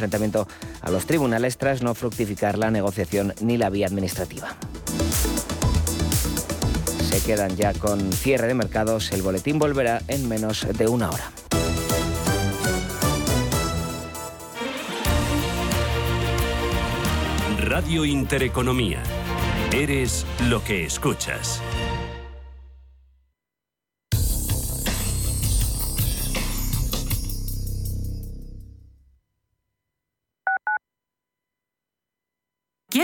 enfrentamiento a los tribunales tras no fructificar la negociación ni la vía administrativa. Se quedan ya con cierre de mercados. El boletín volverá en menos de una hora. Radio Intereconomía. Eres lo que escuchas.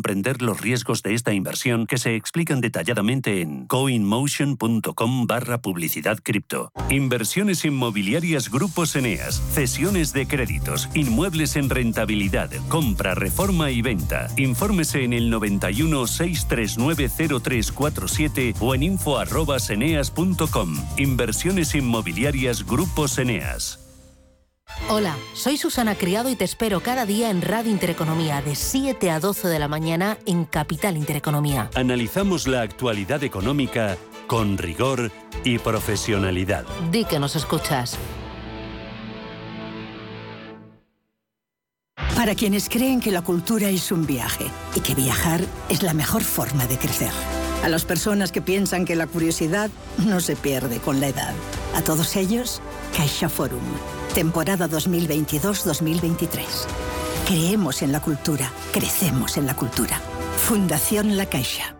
comprender los riesgos de esta inversión que se explican detalladamente en coinmotion.com barra publicidad cripto. Inversiones inmobiliarias Grupos Eneas, cesiones de créditos, inmuebles en rentabilidad, compra, reforma y venta. Infórmese en el 91 639 0347 o en info@eneas.com. Inversiones inmobiliarias Grupos Eneas. Hola, soy Susana Criado y te espero cada día en Radio Intereconomía de 7 a 12 de la mañana en Capital Intereconomía. Analizamos la actualidad económica con rigor y profesionalidad. Di que nos escuchas. Para quienes creen que la cultura es un viaje y que viajar es la mejor forma de crecer. A las personas que piensan que la curiosidad no se pierde con la edad. A todos ellos, Caixa Forum Temporada 2022-2023. Creemos en la cultura, crecemos en la cultura. Fundación La Caixa.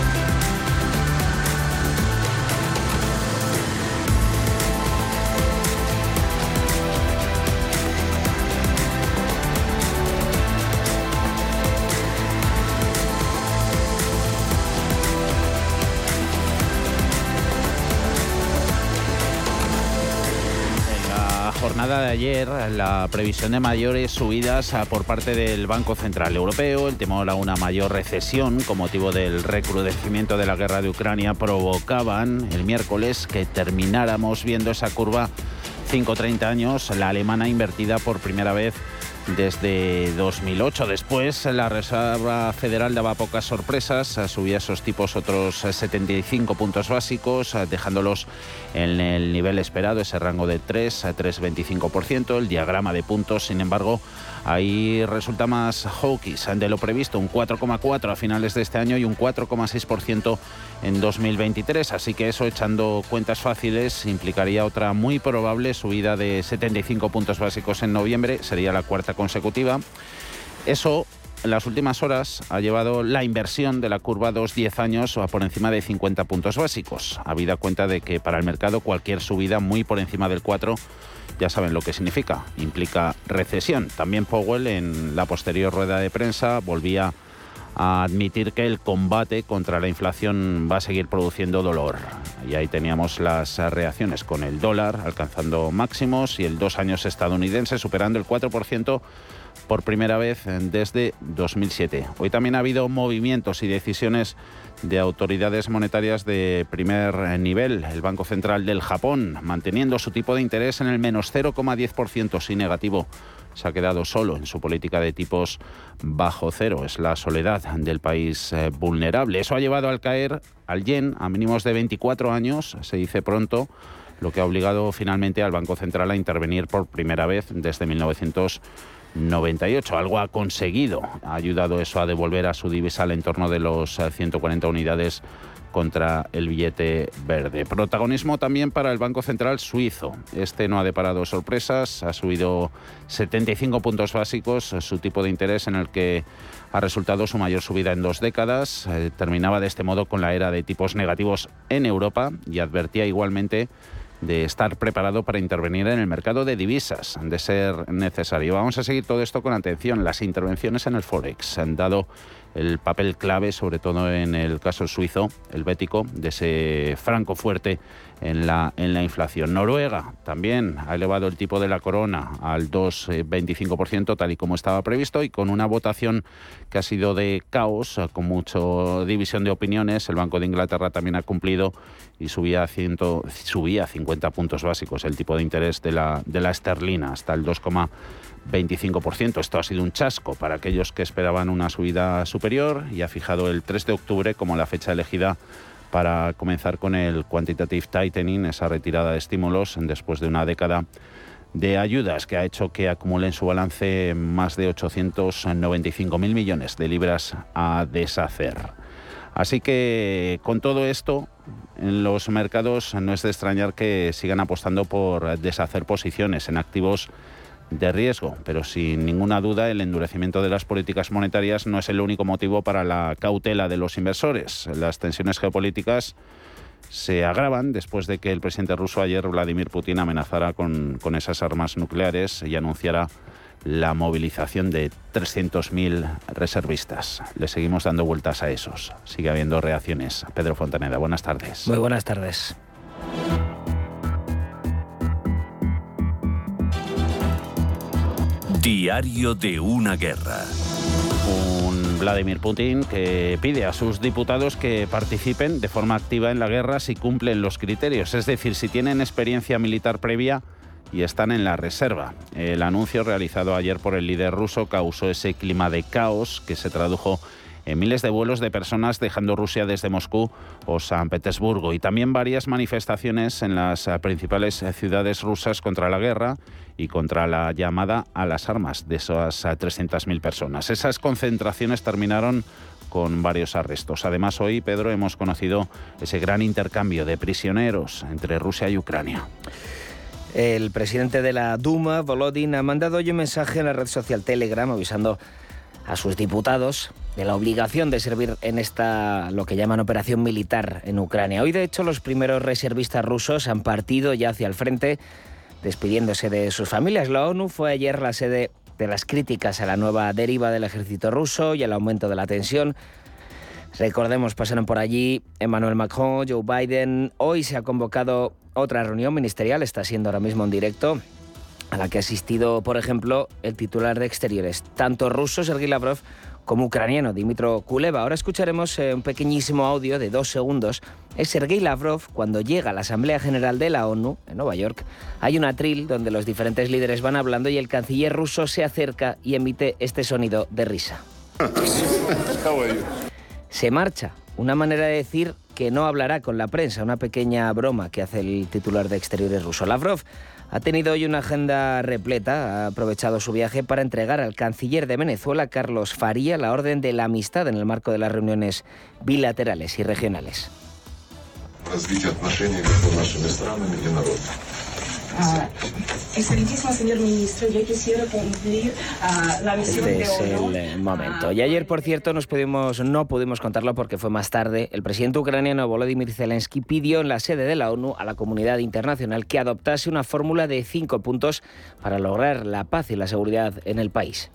Ayer la previsión de mayores subidas ah, por parte del Banco Central Europeo, el temor a una mayor recesión con motivo del recrudecimiento de la guerra de Ucrania provocaban el miércoles que termináramos viendo esa curva. 5-30 años, la alemana invertida por primera vez desde 2008. Después, la Reserva Federal daba pocas sorpresas, subía esos tipos otros 75 puntos básicos, dejándolos en el nivel esperado, ese rango de 3 a 3,25%. El diagrama de puntos, sin embargo, ahí resulta más hawkish de lo previsto, un 4,4 a finales de este año y un 4,6% en 2023. Así que eso, echando cuentas fáciles, implicaría otra muy probable subida de 75 puntos básicos en noviembre, sería la cuarta consecutiva. Eso en las últimas horas ha llevado la inversión de la curva 2-10 años a por encima de 50 puntos básicos, habida cuenta de que para el mercado cualquier subida muy por encima del 4 ya saben lo que significa, implica recesión. También Powell en la posterior rueda de prensa volvía a admitir que el combate contra la inflación va a seguir produciendo dolor. Y ahí teníamos las reacciones con el dólar alcanzando máximos y el dos años estadounidense superando el 4% por primera vez desde 2007. Hoy también ha habido movimientos y decisiones de autoridades monetarias de primer nivel. El Banco Central del Japón manteniendo su tipo de interés en el menos 0,10%, sin negativo. Se ha quedado solo en su política de tipos bajo cero. Es la soledad del país eh, vulnerable. Eso ha llevado al caer al yen a mínimos de 24 años, se dice pronto lo que ha obligado finalmente al Banco Central a intervenir por primera vez desde 1998. Algo ha conseguido, ha ayudado eso a devolver a su divisa al entorno de los 140 unidades contra el billete verde. Protagonismo también para el Banco Central suizo. Este no ha deparado sorpresas, ha subido 75 puntos básicos, su tipo de interés en el que ha resultado su mayor subida en dos décadas. Eh, terminaba de este modo con la era de tipos negativos en Europa y advertía igualmente de estar preparado para intervenir en el mercado de divisas, de ser necesario. Vamos a seguir todo esto con atención. Las intervenciones en el Forex han dado el papel clave, sobre todo en el caso suizo, el bético, de ese franco fuerte en la, en la inflación. Noruega también ha elevado el tipo de la corona al 2,25%, tal y como estaba previsto, y con una votación que ha sido de caos, con mucha división de opiniones. El Banco de Inglaterra también ha cumplido y subía, ciento, subía 50 puntos básicos el tipo de interés de la, de la esterlina hasta el 2,25%. 25%. Esto ha sido un chasco para aquellos que esperaban una subida superior y ha fijado el 3 de octubre como la fecha elegida para comenzar con el quantitative tightening, esa retirada de estímulos después de una década de ayudas que ha hecho que acumule en su balance más de 895.000 millones de libras a deshacer. Así que con todo esto, en los mercados no es de extrañar que sigan apostando por deshacer posiciones en activos de riesgo, pero sin ninguna duda el endurecimiento de las políticas monetarias no es el único motivo para la cautela de los inversores. Las tensiones geopolíticas se agravan después de que el presidente ruso ayer, Vladimir Putin, amenazara con, con esas armas nucleares y anunciara la movilización de 300.000 reservistas. Le seguimos dando vueltas a esos. Sigue habiendo reacciones. Pedro Fontaneda, buenas tardes. Muy buenas tardes. Diario de una guerra. Un Vladimir Putin que pide a sus diputados que participen de forma activa en la guerra si cumplen los criterios, es decir, si tienen experiencia militar previa y están en la reserva. El anuncio realizado ayer por el líder ruso causó ese clima de caos que se tradujo miles de vuelos de personas dejando Rusia desde Moscú o San Petersburgo y también varias manifestaciones en las eh, principales eh, ciudades rusas contra la guerra y contra la llamada a las armas de esas 300.000 eh, personas. Esas concentraciones terminaron con varios arrestos. Además, hoy, Pedro, hemos conocido ese gran intercambio de prisioneros entre Rusia y Ucrania. El presidente de la Duma, Volodin, ha mandado hoy un mensaje en la red social Telegram avisando a sus diputados de la obligación de servir en esta, lo que llaman operación militar en Ucrania. Hoy, de hecho, los primeros reservistas rusos han partido ya hacia el frente, despidiéndose de sus familias. La ONU fue ayer la sede de las críticas a la nueva deriva del ejército ruso y al aumento de la tensión. Recordemos, pasaron por allí Emmanuel Macron, Joe Biden. Hoy se ha convocado otra reunión ministerial, está siendo ahora mismo en directo, a la que ha asistido, por ejemplo, el titular de Exteriores, tanto ruso Sergei Lavrov como ucraniano Dimitro Kuleva. Ahora escucharemos eh, un pequeñísimo audio de dos segundos. Es Sergei Lavrov cuando llega a la Asamblea General de la ONU en Nueva York. Hay un atril donde los diferentes líderes van hablando y el canciller ruso se acerca y emite este sonido de risa. Se marcha. Una manera de decir que no hablará con la prensa, una pequeña broma que hace el titular de Exteriores ruso. Lavrov ha tenido hoy una agenda repleta, ha aprovechado su viaje para entregar al canciller de Venezuela, Carlos Faría, la orden de la amistad en el marco de las reuniones bilaterales y regionales. Ah, excelentísimo señor ministro, yo quisiera cumplir ah, la visión este es el momento. Ah, y ayer, por cierto, nos pudimos, no pudimos contarlo porque fue más tarde. El presidente ucraniano Volodymyr Zelensky pidió en la sede de la ONU a la comunidad internacional que adoptase una fórmula de cinco puntos para lograr la paz y la seguridad en el país.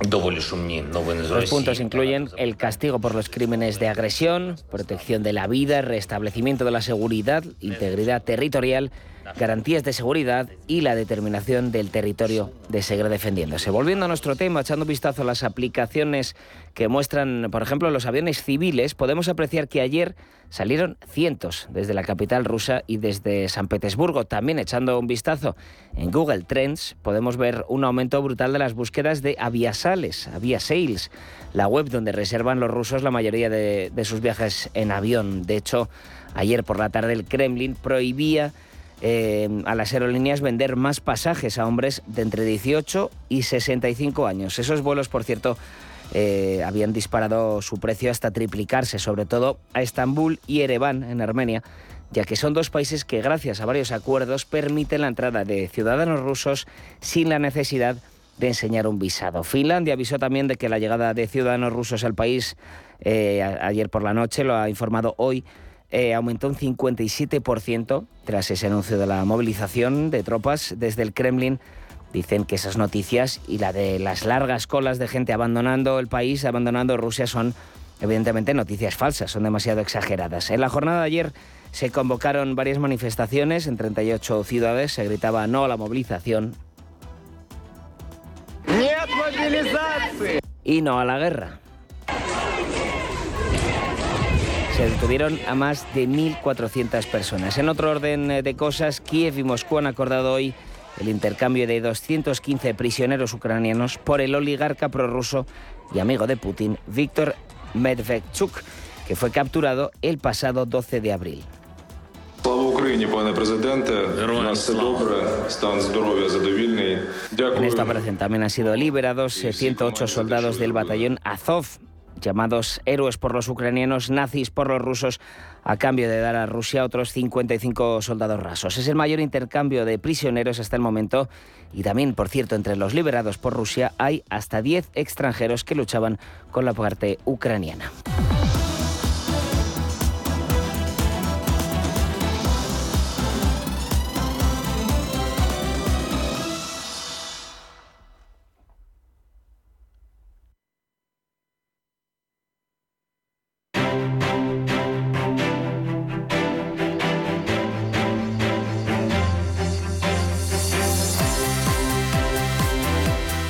Los puntos incluyen el castigo por los crímenes de agresión, protección de la vida, restablecimiento de la seguridad, integridad territorial, garantías de seguridad y la determinación del territorio de seguir defendiéndose. Volviendo a nuestro tema, echando un vistazo a las aplicaciones que muestran, por ejemplo, los aviones civiles, podemos apreciar que ayer salieron cientos desde la capital rusa y desde San Petersburgo. También echando un vistazo en Google Trends, podemos ver un aumento brutal de las búsquedas de aviasales, aviasales, la web donde reservan los rusos la mayoría de, de sus viajes en avión. De hecho, Ayer por la tarde el Kremlin prohibía eh, a las aerolíneas vender más pasajes a hombres de entre 18 y 65 años. Esos vuelos, por cierto, eh, habían disparado su precio hasta triplicarse, sobre todo a Estambul y Ereván, en Armenia, ya que son dos países que gracias a varios acuerdos permiten la entrada de ciudadanos rusos sin la necesidad de enseñar un visado. Finlandia avisó también de que la llegada de ciudadanos rusos al país eh, ayer por la noche, lo ha informado hoy, eh, aumentó un 57% tras ese anuncio de la movilización de tropas desde el Kremlin. Dicen que esas noticias y la de las largas colas de gente abandonando el país, abandonando Rusia, son evidentemente noticias falsas, son demasiado exageradas. En la jornada de ayer se convocaron varias manifestaciones en 38 ciudades, se gritaba no a la movilización y no a la guerra. Se detuvieron a más de 1.400 personas. En otro orden de cosas, Kiev y Moscú han acordado hoy el intercambio de 215 prisioneros ucranianos por el oligarca prorruso y amigo de Putin, Víctor Medvedchuk, que fue capturado el pasado 12 de abril. En esta operación también han sido liberados 108 soldados del batallón Azov, llamados héroes por los ucranianos, nazis por los rusos, a cambio de dar a Rusia otros 55 soldados rasos. Es el mayor intercambio de prisioneros hasta el momento y también, por cierto, entre los liberados por Rusia hay hasta 10 extranjeros que luchaban con la parte ucraniana.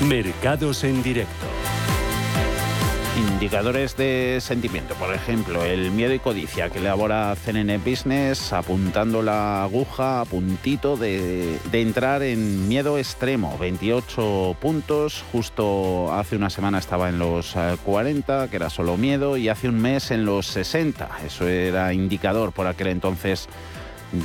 Mercados en directo. Indicadores de sentimiento, por ejemplo, el miedo y codicia que elabora CNN Business apuntando la aguja a puntito de, de, entrar en miedo extremo, 28 puntos, justo hace una semana estaba en los 40, que era solo miedo, y hace un mes en los 60, eso era indicador por aquel entonces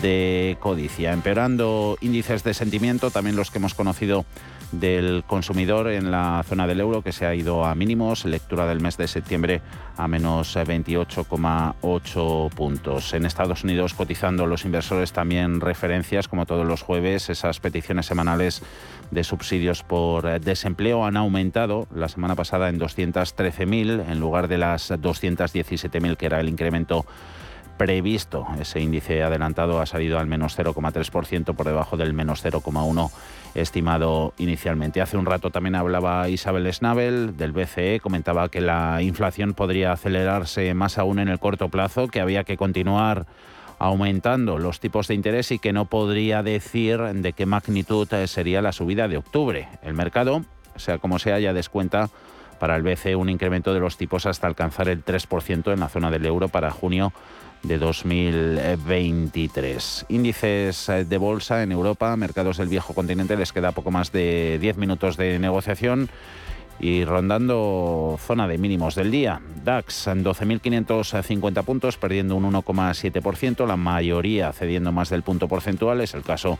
de codicia, empeorando índices de sentimiento, también los que hemos conocido del consumidor en la zona del euro que se ha ido a mínimos, lectura del mes de septiembre a menos 28,8 puntos. En Estados Unidos cotizando los inversores también referencias, como todos los jueves, esas peticiones semanales de subsidios por desempleo han aumentado la semana pasada en 213.000 en lugar de las 217.000 que era el incremento previsto. Ese índice adelantado ha salido al menos 0,3% por debajo del menos 0,1% estimado inicialmente. Hace un rato también hablaba Isabel Schnabel del BCE, comentaba que la inflación podría acelerarse más aún en el corto plazo, que había que continuar aumentando los tipos de interés y que no podría decir de qué magnitud sería la subida de octubre. El mercado, sea como sea, ya descuenta para el BCE un incremento de los tipos hasta alcanzar el 3% en la zona del euro para junio de 2023. Índices eh, de bolsa en Europa, mercados del viejo continente, les queda poco más de 10 minutos de negociación y rondando zona de mínimos del día. DAX en 12.550 puntos, perdiendo un 1,7%, la mayoría cediendo más del punto porcentual, es el caso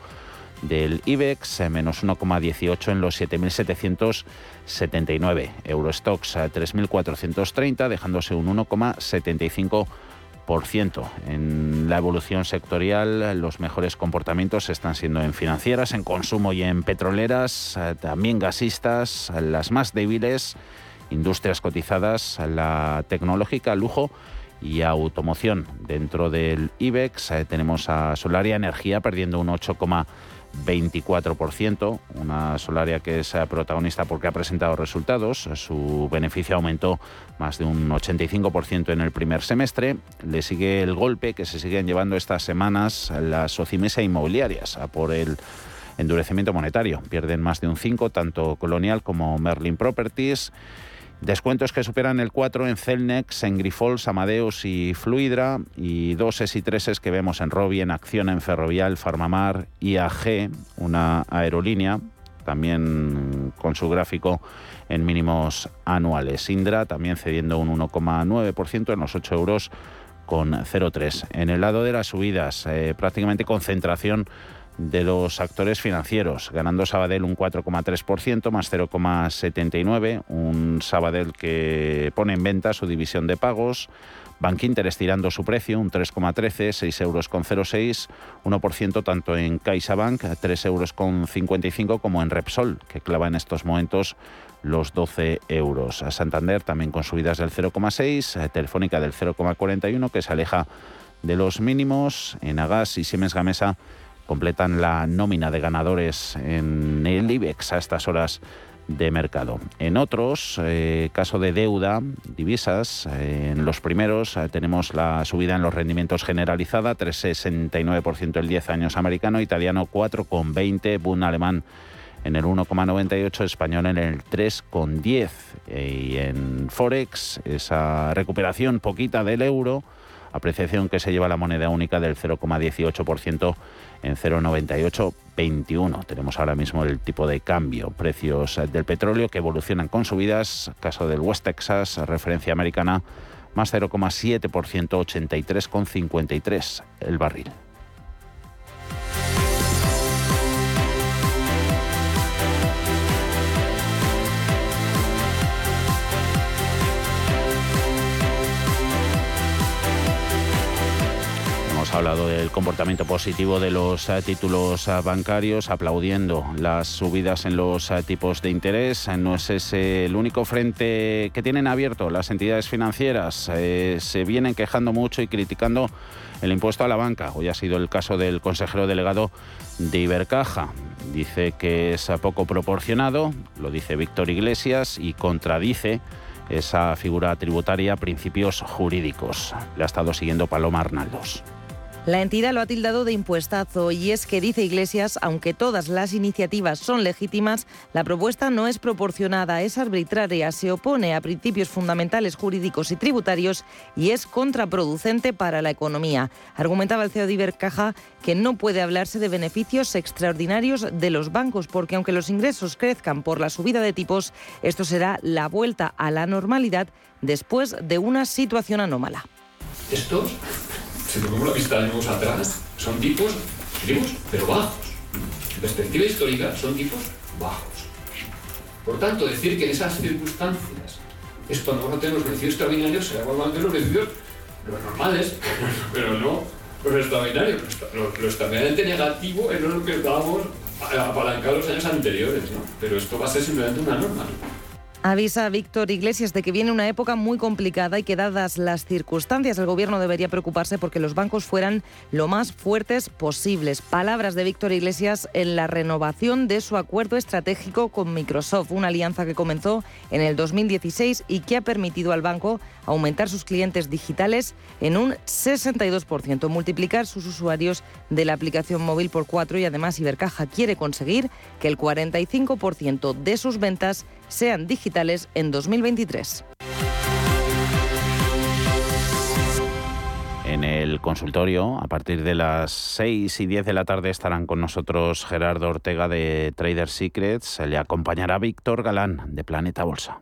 del IBEX, eh, menos 1,18 en los 7.779. Eurostox 3.430, eh, dejándose un 1,75%. En la evolución sectorial, los mejores comportamientos están siendo en financieras, en consumo y en petroleras, eh, también gasistas, las más débiles, industrias cotizadas, la tecnológica, lujo y automoción. Dentro del IBEX tenemos a Solaria Energía perdiendo un 8, 24%, una Solaria que es eh, protagonista porque ha presentado resultados, su beneficio aumentó más de un 85% en el primer semestre, le sigue el golpe que se siguen llevando estas semanas las Socimesa inmobiliarias por el endurecimiento monetario, pierden más de un 5, tanto Colonial como Merlin Properties. Descuentos que superan el 4 en Celnex, en Grifols, Amadeus y Fluidra y dos S y 3 que vemos en Robi, en Acción, en Ferrovial, Farmamar, IAG, una aerolínea, también con su gráfico en mínimos anuales. Indra también cediendo un 1,9% en los 8 euros 0,03. En el lado de las subidas, eh, prácticamente concentración de los actores financieros, ganando Sabadell un 4,3%, más 0,79, un Sabadell que pone en venta su división de pagos, Bankinter estirando su precio, un 3,13, 6 euros con 06, 1% tanto en CaixaBank, 3 euros con 55, como en Repsol, que clava en estos momentos los 12 euros. A Santander también con subidas del 0,6, eh, Telefónica del 0,41, que se aleja de los mínimos. En Agas y Siemens Gamesa completan la nómina de ganadores en el IBEX a estas horas de mercado. En otros, eh, caso de deuda, divisas, eh, en los primeros tenemos la subida en los rendimientos generalizada, 3,69% el 10 años americano, italiano 4,20, Bund alemán en el 1,98, español en el 3,10. Y en Forex, esa recuperación poquita del euro, apreciación que se lleva la moneda única del 0,18% en 0,9821. Tenemos ahora mismo el tipo de cambio, precios del petróleo que evolucionan con subidas, caso del West Texas, referencia americana, más 0,7%, 83,53 el barril. Hablado del comportamiento positivo de los eh, títulos eh, bancarios, aplaudiendo las subidas en los eh, tipos de interés. No es ese el único frente que tienen abierto las entidades financieras. se vienen quejando mucho y criticando el impuesto a la banca. Hoy ha sido el caso del consejero delegado de Ibercaja. Dice que es poco proporcionado, lo dice Víctor Iglesias, y contradice esa figura tributaria principios jurídicos. Le ha estado siguiendo Paloma Arnaldos. La entidad lo ha tildado de impuestazo y es que, dice Iglesias, aunque todas las iniciativas son legítimas, la propuesta no es proporcionada, es arbitraria, se opone a principios fundamentales jurídicos y tributarios y es contraproducente para la economía. Argumentaba el CEO de Ibercaja que no puede hablarse de beneficios extraordinarios de los bancos porque aunque los ingresos crezcan por la subida de tipos, esto será la vuelta a la normalidad después de una situación anómala. Estos si ponemos la vista años atrás, son tipos, pero bajos. En perspectiva histórica, son tipos bajos. Por tanto, decir que en esas circunstancias es cuando vamos a tener los beneficios extraordinarios, será cuando los beneficios los normales, pero no los extraordinarios. Lo, extraordinariamente negativo es lo que estábamos apalancados los años anteriores, ¿no? Pero esto va a ser simplemente una norma. Avisa Víctor Iglesias de que viene una época muy complicada y que dadas las circunstancias el gobierno debería preocuparse porque los bancos fueran lo más fuertes posibles. Palabras de Víctor Iglesias en la renovación de su acuerdo estratégico con Microsoft, una alianza que comenzó en el 2016 y que ha permitido al banco aumentar sus clientes digitales en un 62%, multiplicar sus usuarios de la aplicación móvil por cuatro y además Ibercaja quiere conseguir que el 45% de sus ventas sean digitales en 2023. En el consultorio, a partir de las 6 y 10 de la tarde, estarán con nosotros Gerardo Ortega de Trader Secrets. Le acompañará Víctor Galán de Planeta Bolsa.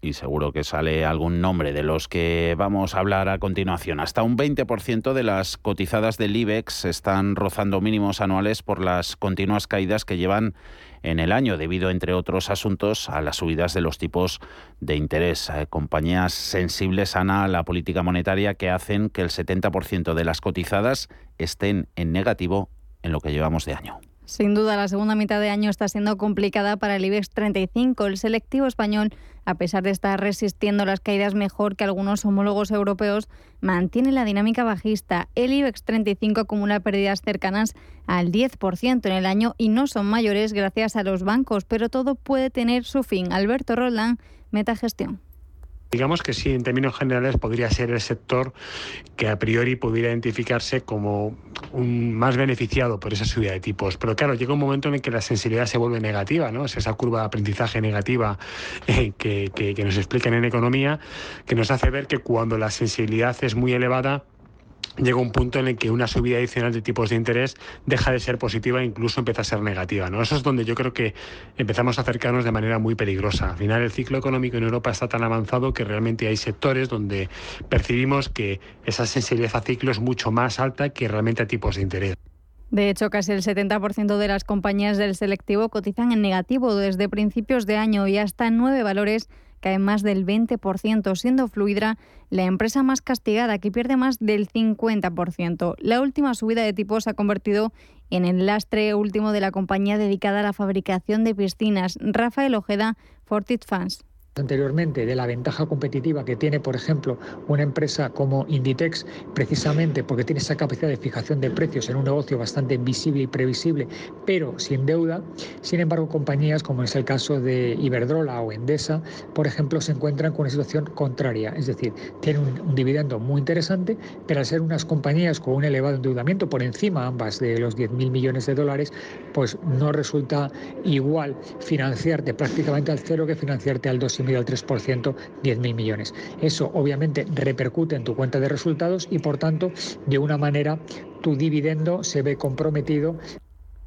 y seguro que sale algún nombre de los que vamos a hablar a continuación. Hasta un 20% de las cotizadas del IBEX están rozando mínimos anuales por las continuas caídas que llevan en el año, debido, entre otros asuntos, a las subidas de los tipos de interés. Eh, compañías sensibles, a la política monetaria que hacen que el 70% de las cotizadas estén en negativo en lo que llevamos de año. Sin duda, la segunda mitad de año está siendo complicada para el IBEX 35. El selectivo español, a pesar de estar resistiendo las caídas mejor que algunos homólogos europeos, mantiene la dinámica bajista. El IBEX 35 acumula pérdidas cercanas al 10% en el año y no son mayores gracias a los bancos, pero todo puede tener su fin. Alberto Roldán, Metagestión. Digamos que sí, en términos generales podría ser el sector que a priori pudiera identificarse como un más beneficiado por esa subida de tipos. Pero claro, llega un momento en el que la sensibilidad se vuelve negativa, ¿no? Es esa curva de aprendizaje negativa eh, que, que nos explican en economía, que nos hace ver que cuando la sensibilidad es muy elevada, llega un punto en el que una subida adicional de tipos de interés deja de ser positiva e incluso empieza a ser negativa. ¿no? Eso es donde yo creo que empezamos a acercarnos de manera muy peligrosa. Al final el ciclo económico en Europa está tan avanzado que realmente hay sectores donde percibimos que esa sensibilidad a ciclo es mucho más alta que realmente a tipos de interés. De hecho, casi el 70% de las compañías del selectivo cotizan en negativo desde principios de año y hasta nueve valores cae más del 20%, siendo Fluidra la empresa más castigada, que pierde más del 50%. La última subida de tipos se ha convertido en el lastre último de la compañía dedicada a la fabricación de piscinas. Rafael Ojeda, Fortit Fans anteriormente de la ventaja competitiva que tiene, por ejemplo, una empresa como Inditex, precisamente porque tiene esa capacidad de fijación de precios en un negocio bastante visible y previsible, pero sin deuda. Sin embargo, compañías como es el caso de Iberdrola o Endesa, por ejemplo, se encuentran con una situación contraria, es decir, tienen un, dividendo muy interesante, pero al ser unas compañías con un elevado endeudamiento por encima ambas de los 10.000 millones de dólares, pues no resulta igual financiarte prácticamente al cero que financiarte al 2,5 al 3%, 10.000 millones. Eso obviamente repercute en tu cuenta de resultados y por tanto, de una manera, tu dividendo se ve comprometido.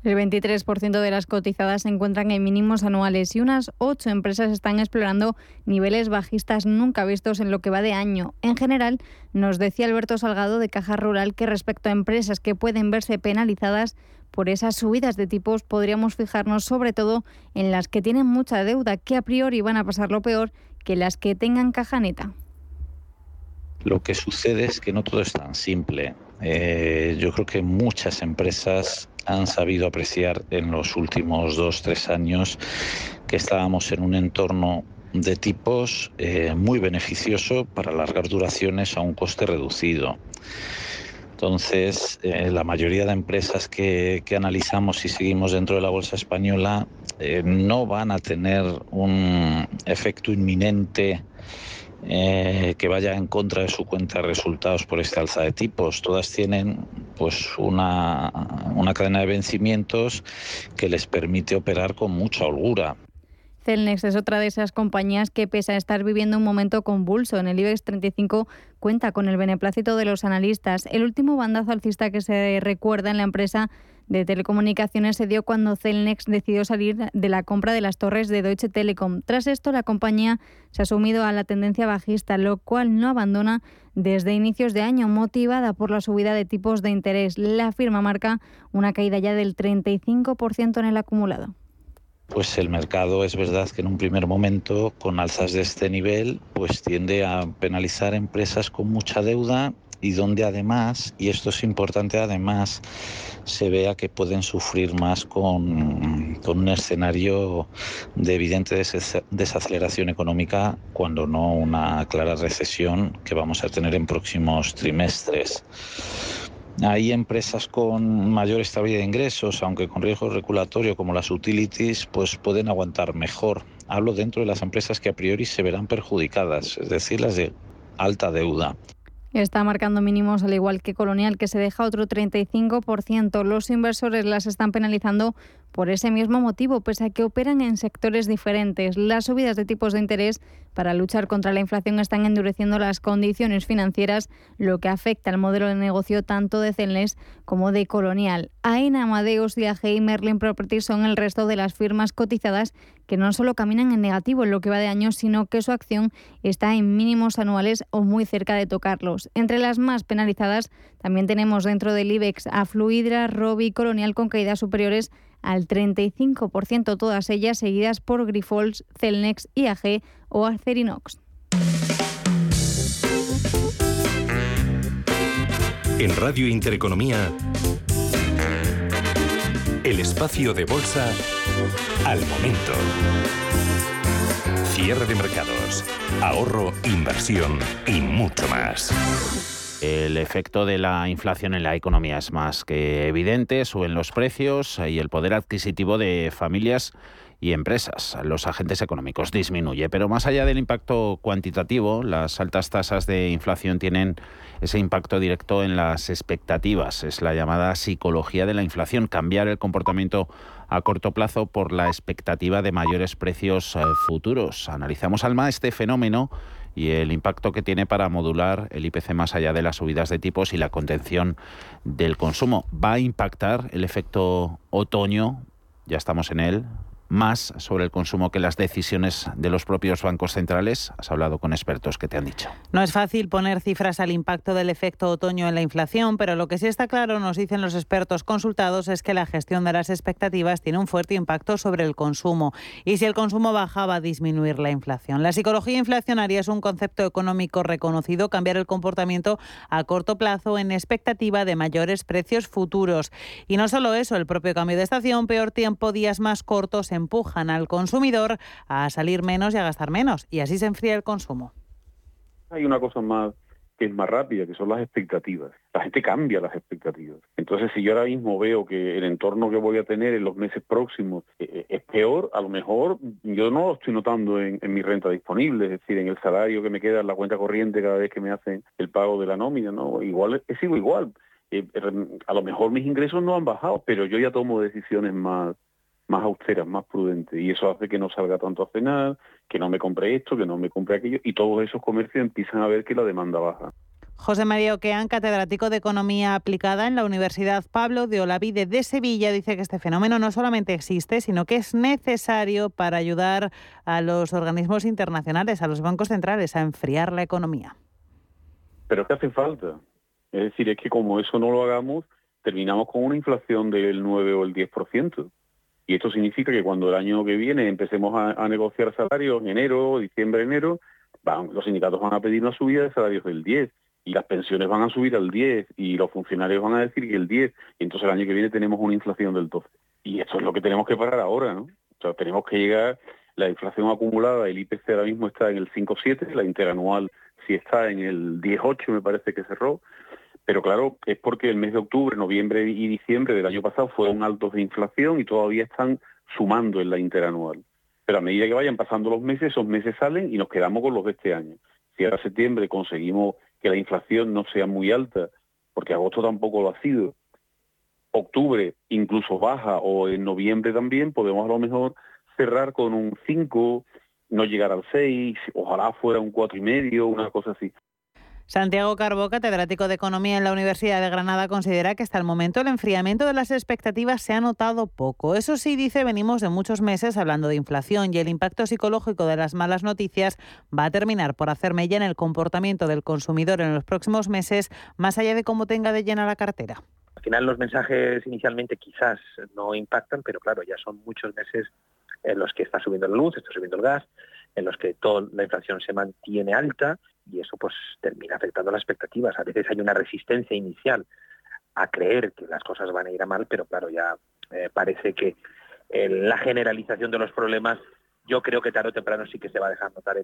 El 23% de las cotizadas se encuentran en mínimos anuales y unas 8 empresas están explorando niveles bajistas nunca vistos en lo que va de año. En general, nos decía Alberto Salgado de Caja Rural que respecto a empresas que pueden verse penalizadas por esas subidas de tipos, podríamos fijarnos sobre todo en las que tienen mucha deuda, que a priori van a pasar lo peor que las que tengan caja neta. Lo que sucede es que no todo es tan simple. Eh, yo creo que muchas empresas han sabido apreciar en los últimos dos, tres años que estábamos en un entorno de tipos eh, muy beneficioso para alargar duraciones a un coste reducido. Entonces, eh, la mayoría de empresas que, analizamos y seguimos dentro de la bolsa española eh, no van a tener un efecto inminente eh, que vaya en contra de su cuenta de resultados por esta alza de tipos. Todas tienen pues una, una cadena de vencimientos que les permite operar con mucha holgura. Celnex es otra de esas compañías que, pese a estar viviendo un momento convulso en el IBEX 35, cuenta con el beneplácito de los analistas. El último bandazo alcista que se recuerda en la empresa de telecomunicaciones se dio cuando Celnex decidió salir de la compra de las torres de Deutsche Telekom. Tras esto, la compañía se ha sumido a la tendencia bajista, lo cual no abandona desde inicios de año, motivada por la subida de tipos de interés. La firma marca una caída ya del 35% en el acumulado pues el mercado es verdad que en un primer momento con alzas de este nivel pues tiende a penalizar empresas con mucha deuda y donde además, y esto es importante además, se vea que pueden sufrir más con, con un escenario de evidente desaceleración económica cuando no una clara recesión que vamos a tener en próximos trimestres. Hay empresas con mayor estabilidad de ingresos, aunque con riesgo regulatorio como las utilities, pues pueden aguantar mejor. Hablo dentro de las empresas que a priori se verán perjudicadas, es decir, las de alta deuda. Está marcando mínimos al igual que Colonial, que se deja otro 35%. Los inversores las están penalizando por ese mismo motivo, pese a que operan en sectores diferentes. Las subidas de tipos de interés para luchar contra la inflación están endureciendo las condiciones financieras, lo que afecta al modelo de negocio tanto de Celnes como de Colonial. AENA, Amadeus, IAG y Merlin Properties son el resto de las firmas cotizadas que no solo caminan en negativo en lo que va de año, sino que su acción está en mínimos anuales o muy cerca de tocarlos. Entre las más penalizadas también tenemos dentro del IBEX a Fluidra, Robi y Colonial con caídas superiores al 35%, todas ellas seguidas por Grifols, Celnex, IAG o Acerinox. En Radio Intereconomía, el espacio de bolsa al momento. Cierre de mercados, ahorro, inversión y mucho más. El efecto de la inflación en la economía es más que evidente, suben los precios y el poder adquisitivo de familias y empresas. Los agentes económicos disminuye, pero más allá del impacto cuantitativo, las altas tasas de inflación tienen ese impacto directo en las expectativas. Es la llamada psicología de la inflación, cambiar el comportamiento a corto plazo por la expectativa de mayores precios eh, futuros. Analizamos, Alma, este fenómeno y el impacto que tiene para modular el IPC más allá de las subidas de tipos y la contención del consumo. ¿Va a impactar el efecto otoño? Ya estamos en él, más sobre el consumo que las decisiones de los propios bancos centrales? Has hablado con expertos que te han dicho. No es fácil poner cifras al impacto del efecto otoño en la inflación, pero lo que sí está claro, nos dicen los expertos consultados, es que la gestión de las expectativas tiene un fuerte impacto sobre el consumo. Y si el consumo baja, va a disminuir la inflación. La psicología inflacionaria es un concepto económico reconocido, cambiar el comportamiento a corto plazo en expectativa de mayores precios futuros. Y no solo eso, el propio cambio de estación, peor tiempo, días más cortos en empujan al consumidor a salir menos y a gastar menos, y así se enfría el consumo. Hay una cosa más que es más rápida, que son las expectativas. La gente cambia las expectativas. Entonces, si yo ahora mismo veo que el entorno que voy a tener en los meses próximos eh, eh, es peor, a lo mejor yo no lo estoy notando en, mi renta disponible, es decir, en el salario que me queda en la cuenta corriente cada vez que me hacen el pago de la nómina, ¿no? Igual, sigo igual. Eh, a lo mejor mis ingresos no han bajado, pero yo ya tomo decisiones más, más austeras, más prudentes. Y eso hace que no salga tanto a cenar, que no me compre esto, que no me compre aquello. Y todos esos comercios empiezan a ver que la demanda baja. José María Oqueán, catedrático de Economía Aplicada en la Universidad Pablo de Olavide de Sevilla, dice que este fenómeno no solamente existe, sino que es necesario para ayudar a los organismos internacionales, a los bancos centrales, a enfriar la economía. Pero ¿qué hace falta? Es decir, es que como eso no lo hagamos, terminamos con una inflación del 9 o el 10%. Y esto significa que cuando el año que viene empecemos a, negociar salarios en enero, diciembre, enero, van, los sindicatos van a pedir una subida de salarios del 10 y las pensiones van a subir al 10 y los funcionarios van a decir que el 10 y entonces el año que viene tenemos una inflación del 12. Y esto es lo que tenemos que parar ahora, ¿no? O sea, tenemos que llegar, la inflación acumulada, el IPC ahora mismo está en el 5,7, la interanual sí está en el 10,8 me parece que cerró, pero claro, es porque el mes de octubre, noviembre y diciembre del año pasado fueron altos de inflación y todavía están sumando en la interanual. Pero a medida que vayan pasando los meses, esos meses salen y nos quedamos con los de este año. Si ahora septiembre conseguimos que la inflación no sea muy alta, porque agosto tampoco lo ha sido, octubre incluso baja o en noviembre también, podemos a lo mejor cerrar con un 5, no llegar al 6, ojalá fuera un cuatro y medio, una cosa así. Santiago Carbó, catedrático de Economía en la Universidad de Granada, considera que hasta el momento el enfriamiento de las expectativas se ha notado poco. Eso sí, dice, venimos de muchos meses hablando de inflación y el impacto psicológico de las malas noticias va a terminar por hacer mella en el comportamiento del consumidor en los próximos meses, más allá de cómo tenga de llena la cartera. Al final los mensajes inicialmente quizás no impactan, pero claro, ya son muchos meses en los que está subiendo la luz, está subiendo el gas, en los que toda la inflación se mantiene alta y eso pues termina afectando las expectativas. A veces hay una resistencia inicial a creer que las cosas van a ir a mal, pero claro, ya eh, parece que la generalización de los problemas yo creo que tarde o temprano sí que se va a dejar notar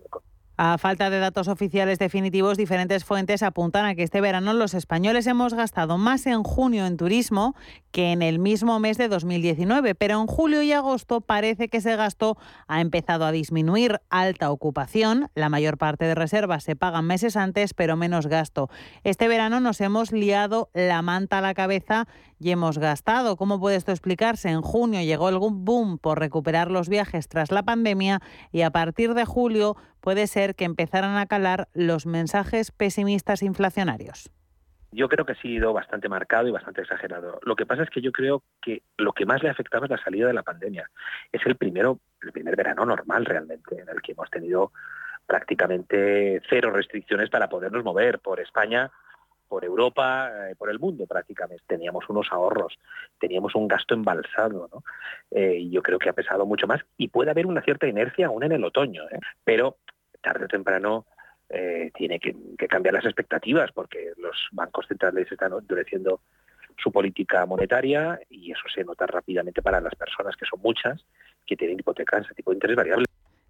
A falta de datos oficiales definitivos, diferentes fuentes apuntan a que este verano los españoles hemos gastado más en junio en turismo que en el mismo mes de 2019, pero en julio y agosto parece que ese gasto ha empezado a disminuir. Alta ocupación, la mayor parte de reservas se pagan meses antes, pero menos gasto. Este verano nos hemos liado la manta a la cabeza y hemos gastado. ¿Cómo puede esto explicarse? En junio llegó el boom por recuperar los viajes tras la pandemia y a partir de julio puede ser que empezaran a calar los mensajes pesimistas inflacionarios. Yo creo que ha sido bastante marcado y bastante exagerado. Lo que pasa es que yo creo que lo que más le afectaba es la salida de la pandemia. Es el primero, el primer verano normal realmente, en el que hemos tenido prácticamente cero restricciones para podernos mover por España por Europa, eh, por el mundo prácticamente. Teníamos unos ahorros, teníamos un gasto embalsado, ¿no? Eh, yo creo que ha pesado mucho más y puede haber una cierta inercia aún en el otoño, ¿eh? pero tarde o temprano tiene que, cambiar las expectativas porque los bancos centrales están endureciendo su política monetaria y eso se nota rápidamente para las personas, que son muchas, que tienen hipotecas tipo de interés variable.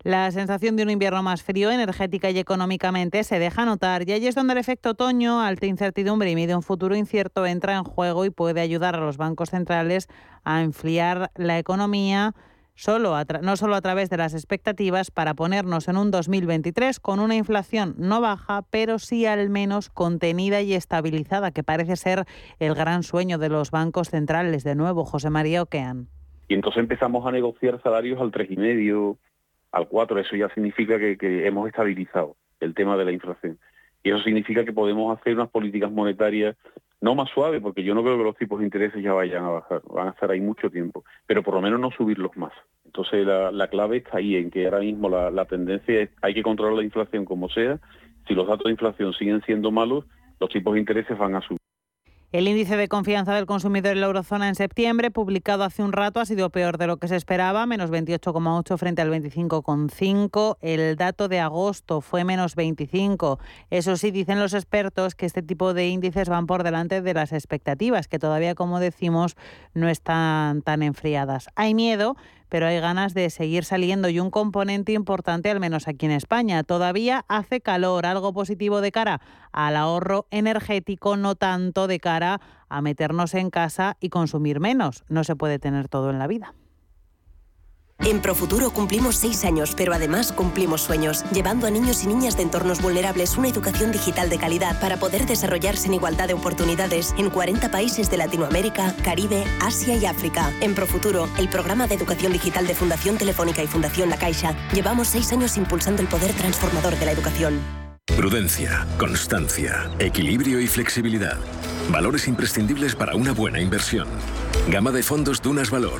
La sensación de un invierno más frío, energética y económicamente se deja notar y ahí es donde el efecto otoño, alta incertidumbre y medio un futuro incierto entra en juego y puede ayudar a los bancos centrales a enfriar la economía solo no solo a través de las expectativas para ponernos en un 2023 con una inflación no baja, pero sí al menos contenida y estabilizada, que parece ser el gran sueño de los bancos centrales. De nuevo, José María Oquean. Y entonces empezamos a negociar salarios al 3,5, al 4. Eso ya significa que, hemos estabilizado el tema de la inflación. Y eso significa que podemos hacer unas políticas monetarias no más suaves, porque yo no creo que los tipos de intereses ya vayan a bajar, van a estar ahí mucho tiempo, pero por lo menos no subirlos más. Entonces la, clave está ahí, en que ahora mismo la, la tendencia es hay que controlar la inflación como sea. Si los datos de inflación siguen siendo malos, los tipos de intereses van a subir. El índice de confianza del consumidor en la eurozona en septiembre, publicado hace un rato, ha sido peor de lo que se esperaba, menos 28,8 frente al 25,5. El dato de agosto fue menos 25. Eso sí, dicen los expertos que este tipo de índices van por delante de las expectativas, que todavía, como decimos, no están tan enfriadas. Hay miedo pero hay ganas de seguir saliendo y un componente importante, al menos aquí en España. Todavía hace calor, algo positivo de cara al ahorro energético, no tanto de cara a meternos en casa y consumir menos. No se puede tener todo en la vida. En Profuturo cumplimos seis años, pero además cumplimos sueños, llevando a niños y niñas de entornos vulnerables una educación digital de calidad para poder desarrollarse en igualdad de oportunidades en 40 países de Latinoamérica, Caribe, Asia y África. En Profuturo, el programa de educación digital de Fundación Telefónica y Fundación La Caixa, llevamos seis años impulsando el poder transformador de la educación. Prudencia, constancia, equilibrio y flexibilidad. Valores imprescindibles para una buena inversión. Gama de fondos Dunas Valor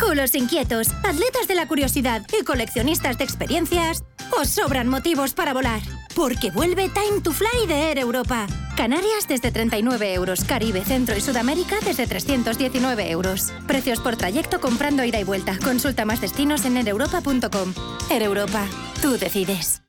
Culos inquietos, atletas de la curiosidad y coleccionistas de experiencias, os sobran motivos para volar. Porque vuelve Time to Fly de Air Europa. Canarias desde 39 euros, Caribe, Centro y Sudamérica desde 319 euros. Precios por trayecto comprando ida y vuelta. Consulta más destinos en ereuropa.com. Air Europa, tú decides.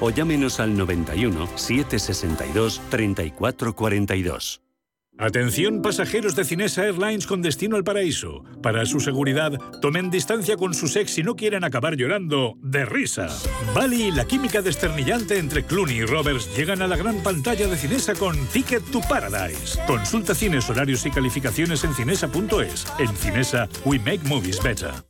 o llámenos al 91 762 3442. Atención pasajeros de Cinesa Airlines con destino al paraíso. Para su seguridad, tomen distancia con su ex si no quieren acabar llorando de risa. Bali y la química desternillante entre Clooney y Roberts llegan a la gran pantalla de Cinesa con Ticket to Paradise. Consulta cines, horarios y calificaciones en cinesa.es. En Cinesa, we make movies better.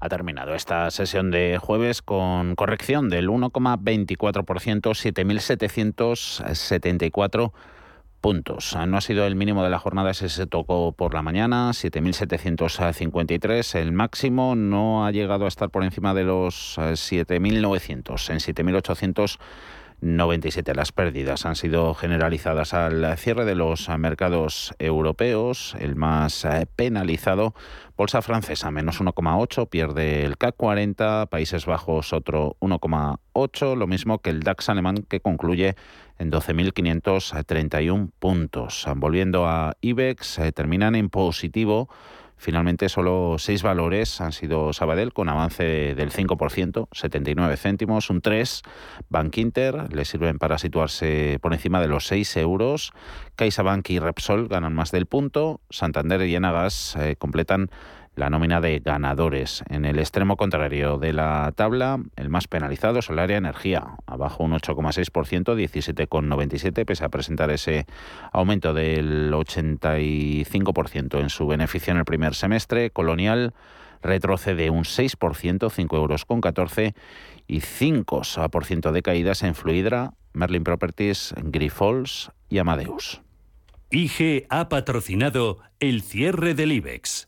Ha terminado esta sesión de jueves con corrección del 1,24%, 7.774 puntos. No ha sido el mínimo de la jornada, ese se tocó por la mañana, 7.753. El máximo no ha llegado a estar por encima de los 7.900, en 7.800. 97. Las pérdidas han sido generalizadas al cierre de los mercados europeos, el más eh, penalizado. Bolsa francesa, menos 1,8, pierde el CAC 40, Países Bajos otro 1,8, lo mismo que el DAX alemán que concluye en 12.531 puntos. Volviendo a IBEX, eh, terminan en positivo Finalmente, solo seis valores han sido Sabadell con avance del 5%, 79 céntimos, un 3. Bank Inter le sirven para situarse por encima de los 6 euros. CaixaBank y Repsol ganan más del punto. Santander y Enagas eh, completan la nómina de ganadores. En el extremo contrario de la tabla, el más penalizado es el área energía, abajo un 8,6%, 17,97, pese a presentar ese aumento del 85% en su beneficio en el primer semestre. Colonial retrocede un 6%, 5 euros con 14 y 5% de caídas en Fluidra, Merlin Properties, Grifols y Amadeus. IG ha patrocinado el cierre del IBEX.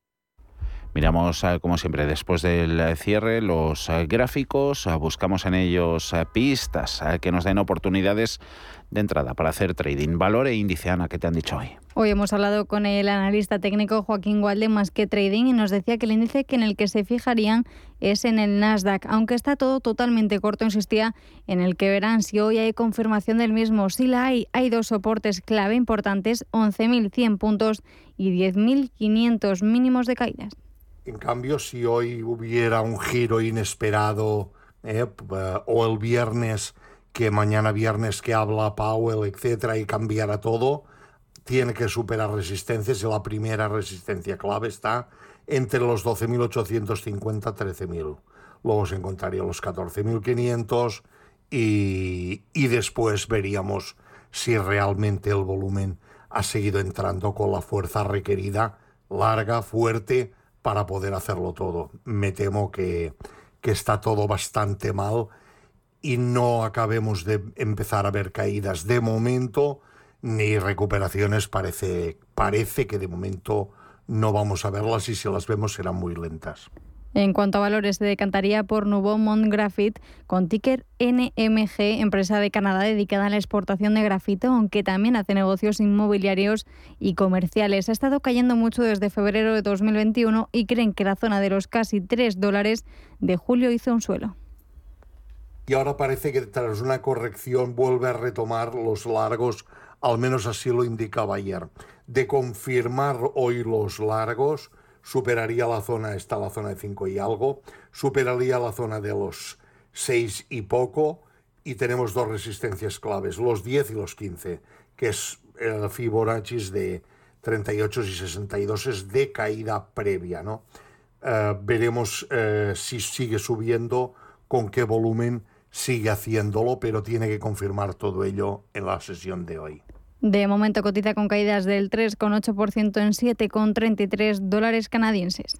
Miramos, eh, como siempre, después del eh, cierre, los eh, gráficos, buscamos en ellos pistas que nos den oportunidades de entrada para hacer trading. Valor e índice, Ana, ¿qué te han dicho hoy? Hoy hemos hablado con el analista técnico Joaquín Gualde más que trading y nos decía que el índice que en el que se fijarían es en el Nasdaq, aunque está todo totalmente corto, insistía en el que verán si hoy hay confirmación del mismo. Si la hay, hay dos soportes clave importantes, 11.100 puntos y 10.500 mínimos de caídas. En cambio, si hoy hubiera un giro inesperado eh, o el viernes, que mañana viernes que habla Powell, etcétera, y cambiara todo, tiene que superar resistencias y la primera resistencia clave está entre los 12.850 13.000. Luego se encontraría los 14.500 y, y después veríamos si realmente el volumen ha seguido entrando con la fuerza requerida, larga, fuerte, para poder hacerlo todo. Me temo que, que está todo bastante mal y no acabemos de empezar a ver caídas de momento ni recuperaciones. Parece, parece que de momento no vamos a verlas y si las vemos serán muy lentas. En cuanto a valores, se decantaría por Nouveau Monde Graphite con ticker NMG, empresa de Canadá dedicada a la exportación de grafito, aunque también hace negocios inmobiliarios y comerciales. Ha estado cayendo mucho desde febrero de 2021 y creen que la zona de los casi 3 dólares de julio hizo un suelo. Y ahora parece que tras una corrección vuelve a retomar los largos, al menos así lo indicaba ayer. De confirmar hoy los largos, superaría la zona, está la zona de 5 y algo, superaría la zona de los 6 y poco, y tenemos dos resistencias claves, los 10 y los 15, que es el Fibonacci de 38 y 62, es de caída previa, ¿no? Eh, veremos eh, si sigue subiendo, con qué volumen sigue haciéndolo, pero tiene que confirmar todo ello en la sesión de hoy. De momento cotiza con caídas del 3,8% en 7,33 dólares canadienses.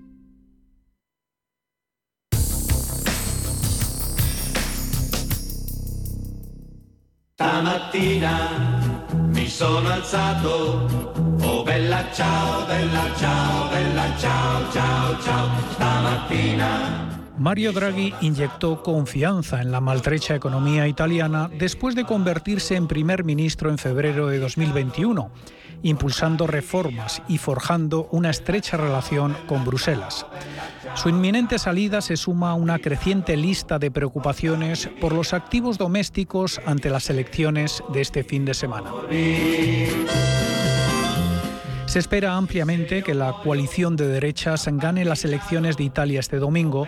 Mario Draghi inyectó confianza en la maltrecha economía italiana después de convertirse en primer ministro en febrero de 2021, impulsando reformas y forjando una estrecha relación con Bruselas. Su inminente salida se suma a una creciente lista de preocupaciones por los activos domésticos ante las elecciones de este fin de semana. Se espera ampliamente que la coalición de derechas gane las elecciones de Italia este domingo,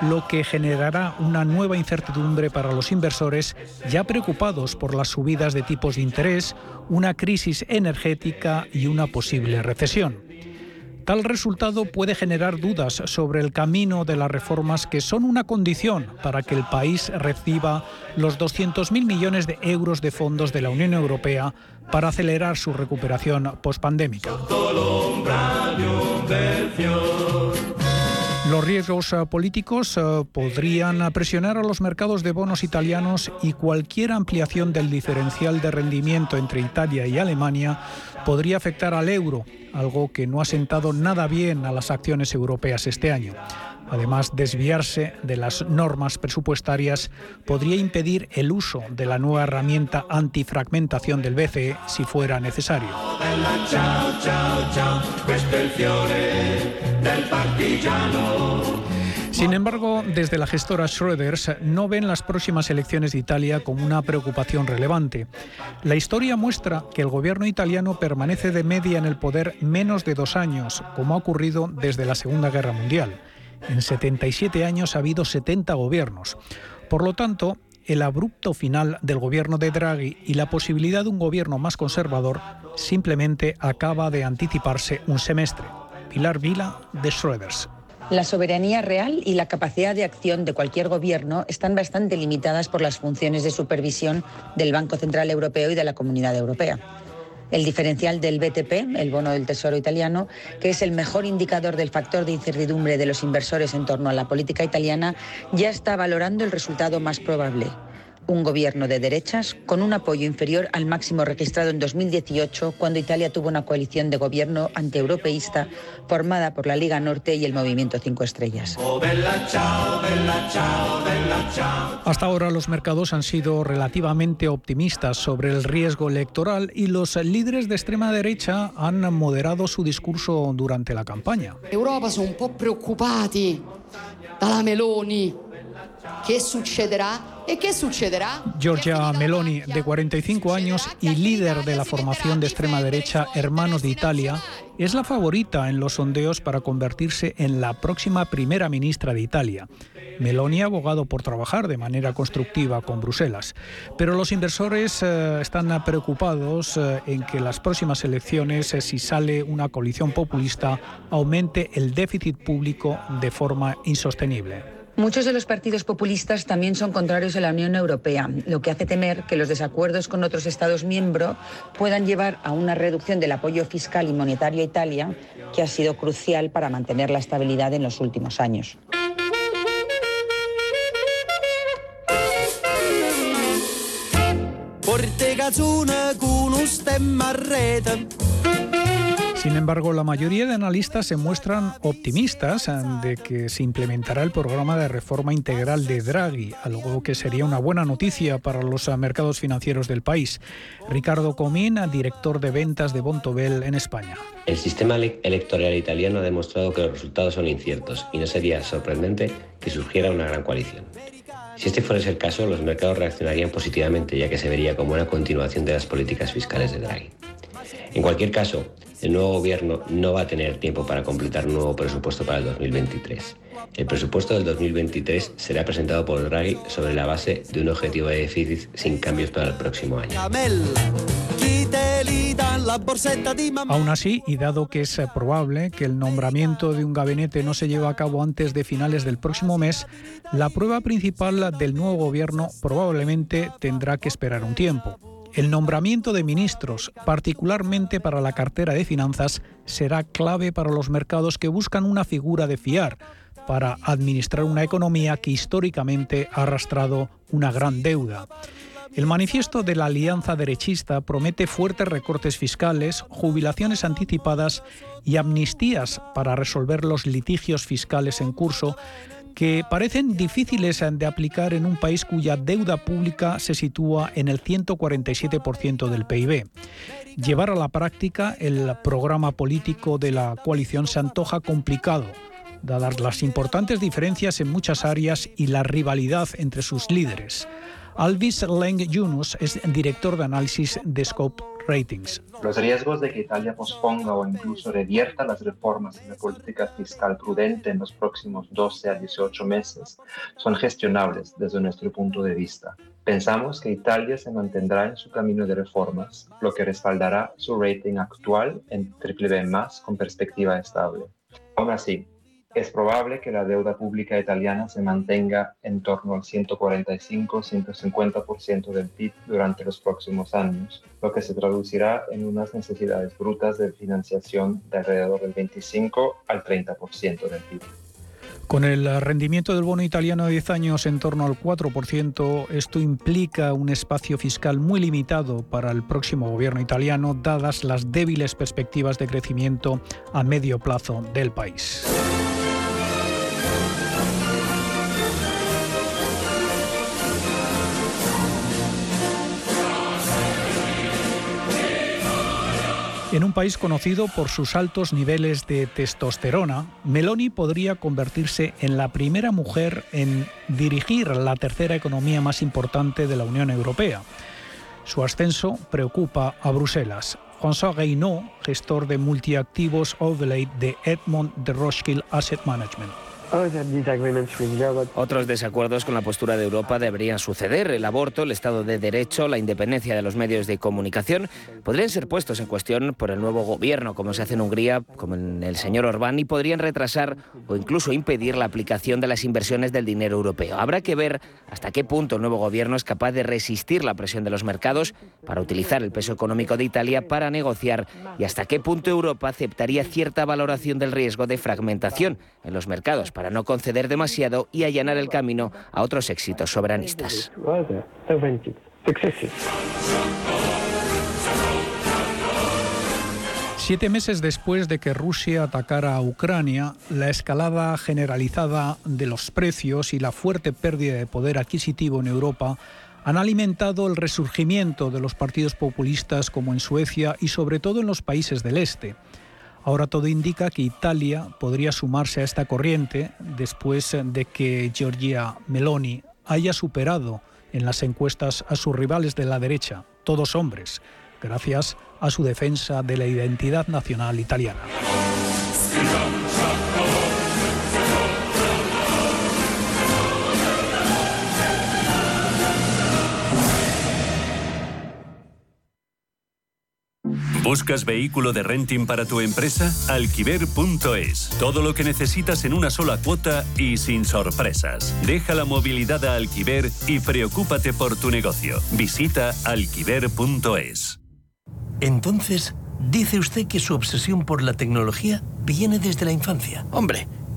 lo que generará una nueva incertidumbre para los inversores ya preocupados por las subidas de tipos de interés, una crisis energética y una posible recesión. Tal resultado puede generar dudas sobre el camino de las reformas que son una condición para que el país reciba los 200.000 millones de euros de fondos de la Unión Europea para acelerar su recuperación pospandémica. Los riesgos eh, políticos eh, podrían presionar a los mercados de bonos italianos y cualquier ampliación del diferencial de rendimiento entre Italia y Alemania podría afectar al euro, algo que no ha sentado nada bien a las acciones europeas este año. Además, desviarse de las normas presupuestarias podría impedir el uso de la nueva herramienta antifragmentación del BCE si fuera necesario. Sin embargo, desde la gestora Schroeders no ven las próximas elecciones de Italia como una preocupación relevante. La historia muestra que el gobierno italiano permanece de media en el poder menos de dos años, como ha ocurrido desde la Segunda Guerra Mundial. En 77 años ha habido 70 gobiernos. Por lo tanto, el abrupto final del gobierno de Draghi y la posibilidad de un gobierno más conservador simplemente acaba de anticiparse un semestre. Pilar Vila, de Schroeders. La soberanía real y la capacidad de acción de cualquier gobierno están bastante limitadas por las funciones de supervisión del Banco Central Europeo y de la Comunidad Europea. El diferencial del BTP, el bono del Tesoro italiano, que es el mejor indicador del factor de incertidumbre de los inversores en torno a la política italiana, ya está valorando el resultado más probable, un gobierno de derechas con un apoyo inferior al máximo registrado en 2018, cuando Italia tuvo una coalición de gobierno antieuropeísta formada por la Liga Norte y el Movimiento Cinco Estrellas. Hasta ahora los mercados han sido relativamente optimistas sobre el riesgo electoral y los líderes de extrema derecha han moderado su discurso durante la campaña. Europa son un poco preocupati dalla Meloni. ¿Qué sucederá? ¿Y qué sucederá? Giorgia Meloni, de 45 años y líder de la formación de extrema derecha Hermanos de Italia, es la favorita en los sondeos para convertirse en la próxima primera ministra de Italia. Meloni ha abogado por trabajar de manera constructiva con Bruselas, pero los inversores eh, están preocupados eh, en que las próximas elecciones, eh, si sale una coalición populista, aumente el déficit público de forma insostenible. Muchos de los partidos populistas también son contrarios a la Unión Europea, lo que hace temer que los desacuerdos con otros Estados miembros puedan llevar a una reducción del apoyo fiscal y monetario a Italia, que ha sido crucial para mantener la estabilidad en los últimos años. Sin embargo, la mayoría de analistas se muestran optimistas de que se implementará el programa de reforma integral de Draghi, algo que sería una buena noticia para los mercados financieros del país. Ricardo Comín, director de ventas de Bontobel en España. El sistema electoral italiano ha demostrado que los resultados son inciertos y no sería sorprendente que surgiera una gran coalición. Si este fuese el caso, los mercados reaccionarían positivamente, ya que se vería como una continuación de las políticas fiscales de Draghi. En cualquier caso, el nuevo gobierno no va a tener tiempo para completar un nuevo presupuesto para el 2023. El presupuesto del 2023 será presentado por Draghi sobre la base de un objetivo de déficit sin cambios para el próximo año. Aún así, y dado que es probable que el nombramiento de un gabinete no se lleve a cabo antes de finales del próximo mes, la prueba principal del nuevo gobierno probablemente tendrá que esperar un tiempo. El nombramiento de ministros, particularmente para la cartera de finanzas, será clave para los mercados que buscan una figura de fiar para administrar una economía que históricamente ha arrastrado una gran deuda. El manifiesto de la Alianza Derechista promete fuertes recortes fiscales, jubilaciones anticipadas y amnistías para resolver los litigios fiscales en curso que parecen difíciles de aplicar en un país cuya deuda pública se sitúa en el 147% del PIB. Llevar a la práctica el programa político de la coalición se antoja complicado, dadas las importantes diferencias en muchas áreas y la rivalidad entre sus líderes. Alvis Leng Yunus es director de análisis de Scope Ratings. Los riesgos de que Italia posponga o incluso revierta las reformas en la política fiscal prudente en los próximos 12 a 18 meses son gestionables desde nuestro punto de vista. Pensamos que Italia se mantendrá en su camino de reformas, lo que respaldará su rating actual en BBB+, con perspectiva estable. Aún así, es probable que la deuda pública italiana se mantenga en torno al 145-150% del PIB durante los próximos años, lo que se traducirá en unas necesidades brutas de financiación de alrededor del 25 al 30% del PIB. Con el rendimiento del bono italiano de 10 años en torno al 4%, esto implica un espacio fiscal muy limitado para el próximo gobierno italiano, dadas las débiles perspectivas de crecimiento a medio plazo del país. En un país conocido por sus altos niveles de testosterona, Meloni podría convertirse en la primera mujer en dirigir la tercera economía más importante de la Unión Europea. Su ascenso preocupa a Bruselas. François Reynaud, gestor de multiactivos Overlay de Edmond de Rothschild Asset Management. Otros desacuerdos con la postura de Europa deberían suceder. El aborto, el Estado de Derecho, la independencia de los medios de comunicación podrían ser puestos en cuestión por el nuevo gobierno, como se hace en Hungría, como en el señor Orbán, y podrían retrasar o incluso impedir la aplicación de las inversiones del dinero europeo. Habrá que ver hasta qué punto el nuevo gobierno es capaz de resistir la presión de los mercados para utilizar el peso económico de Italia para negociar y hasta qué punto Europa aceptaría cierta valoración del riesgo de fragmentación en los mercados para no conceder demasiado y allanar el camino a otros éxitos soberanistas. Siete meses después de que Rusia atacara a Ucrania, la escalada generalizada de los precios y la fuerte pérdida de poder adquisitivo en Europa han alimentado el resurgimiento de los partidos populistas como en Suecia y sobre todo en los países del este. Ahora todo indica que Italia podría sumarse a esta corriente después de que Giorgia Meloni haya superado en las encuestas a sus rivales de la derecha, todos hombres, gracias a su defensa de la identidad nacional italiana. ¿Buscas vehículo de renting para tu empresa? Alquiver.es. Todo lo que necesitas en una sola cuota y sin sorpresas. Deja la movilidad a Alquiver y preocúpate por tu negocio. Visita alquiver.es. Entonces, dice usted que su obsesión por la tecnología viene desde la infancia. Hombre,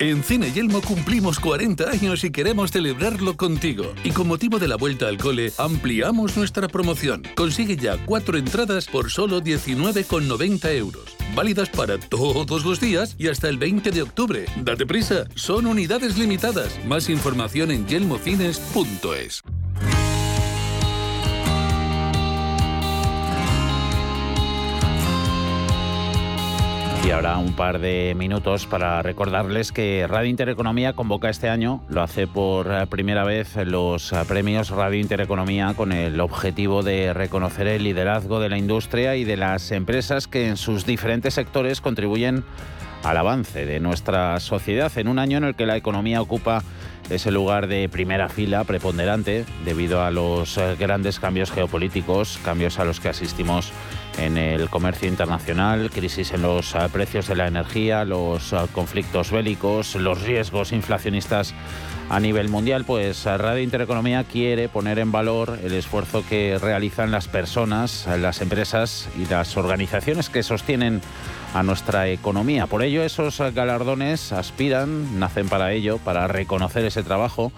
En Cine Yelmo cumplimos 40 años y queremos celebrarlo contigo. Y con motivo de la vuelta al cole, ampliamos nuestra promoción. Consigue ya cuatro entradas por solo 19,90 euros. Válidas para todos los días y hasta el 20 de octubre. Date prisa, son unidades limitadas. Más información en yelmocines.es. Y ahora un par de minutos para recordarles que Radio Intereconomía convoca este año, lo hace por primera vez los premios Radio Intereconomía con el objetivo de reconocer el liderazgo de la industria y de las empresas que en sus diferentes sectores contribuyen al avance de nuestra sociedad. En un año en el que la economía ocupa ese lugar de primera fila preponderante debido a los grandes cambios geopolíticos, cambios a los que asistimos en el comercio internacional, crisis en los eh, precios de la energía, los eh, conflictos bélicos, los riesgos inflacionistas a nivel mundial, pues eh, Radio Intereconomía quiere poner en valor el esfuerzo que realizan las personas, las empresas y las organizaciones que sostienen a nuestra economía. Por ello, esos galardones aspiran, nacen para ello, para reconocer ese trabajo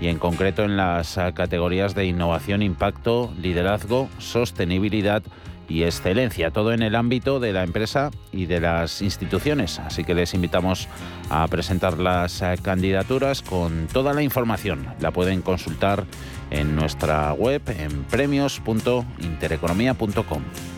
y en concreto en las categorías de innovación, impacto, liderazgo, sostenibilidad, y excelencia, todo en el ámbito de la empresa y de las instituciones. Así que les invitamos a presentar las eh, candidaturas con toda la información. La pueden consultar en nuestra web en premios.intereconomía.com.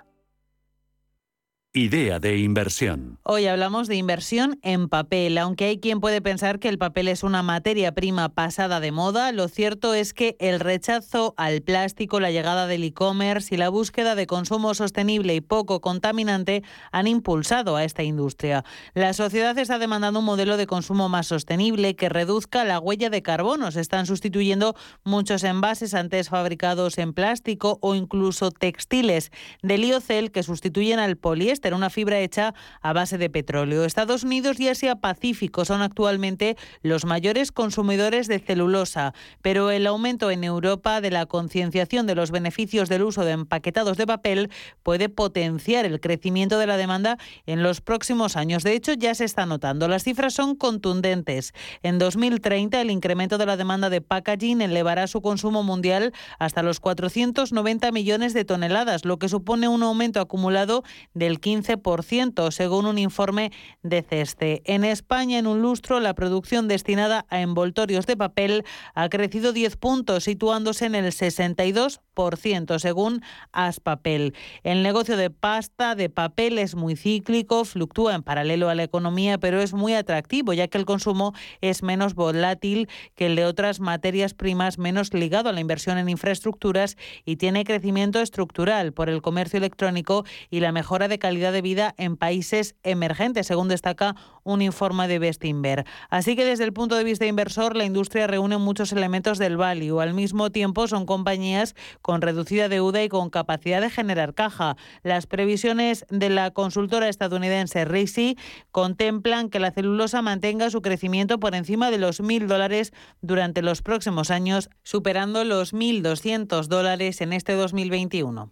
Idea de inversión. Hoy hablamos de inversión en papel. Aunque hay quien puede pensar que el papel es una materia prima pasada de moda, lo cierto es que el rechazo al plástico, la llegada del e-commerce y la búsqueda de consumo sostenible y poco contaminante han impulsado a esta industria. La sociedad está demandando un modelo de consumo más sostenible que reduzca la huella de carbono. Se están sustituyendo muchos envases antes fabricados en plástico o incluso textiles de liocel que sustituyen al poliéster una fibra hecha a base de petróleo. Estados Unidos y Asia Pacífico son actualmente los mayores consumidores de celulosa, pero el aumento en Europa de la concienciación de los beneficios del uso de empaquetados de papel puede potenciar el crecimiento de la demanda en los próximos años. De hecho, ya se está notando. Las cifras son contundentes. En 2030, el incremento de la demanda de packaging elevará su consumo mundial hasta los 490 millones de toneladas, lo que supone un aumento acumulado del 15 15%, según un informe de CESTE. En España, en un lustro, la producción destinada a envoltorios de papel ha crecido 10 puntos, situándose en el 62%, según Aspapel. El negocio de pasta de papel es muy cíclico, fluctúa en paralelo a la economía, pero es muy atractivo, ya que el consumo es menos volátil que el de otras materias primas, menos ligado a la inversión en infraestructuras y tiene crecimiento estructural por el comercio electrónico y la mejora de calidad de vida en países emergentes, según destaca un informe de Bestinver. Así que desde el punto de vista inversor, la industria reúne muchos elementos del value. Al mismo tiempo, son compañías con reducida deuda y con capacidad de generar caja. Las previsiones de la consultora estadounidense RISI contemplan que la celulosa mantenga su crecimiento por encima de los mil dólares durante los próximos años, superando los 1.200 dólares en este 2021.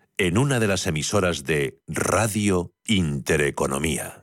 En una de las emisoras de Radio Intereconomía.